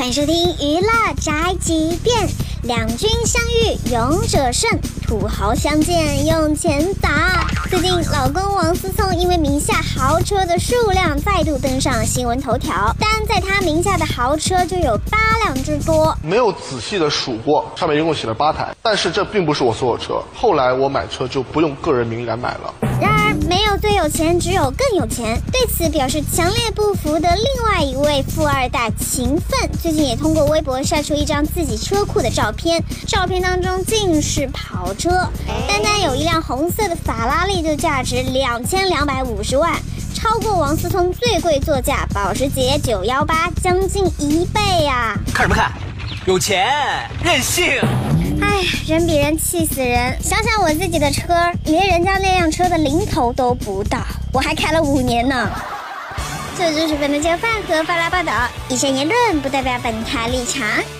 欢迎收听娱乐宅急便。两军相遇勇者胜，土豪相见用钱砸。最近，老公王思聪因为名下豪车的数量再度登上新闻头条，单在他名下的豪车就有八辆之多。没有仔细的数过，上面一共写了八台，但是这并不是我所有车。后来我买车就不用个人名义来买了。有钱，只有更有钱。对此表示强烈不服的另外一位富二代勤奋，最近也通过微博晒出一张自己车库的照片。照片当中尽是跑车，单单有一辆红色的法拉利就价值两千两百五十万，超过王思聪最贵座驾保时捷九幺八将近一倍呀！看什么看？有钱任性。哎，人比人气死人。想想我自己的车，连人家那辆车的零头都不到，我还开了五年呢。这就是本台饭和巴拉报道，以上言论不代表本台立场。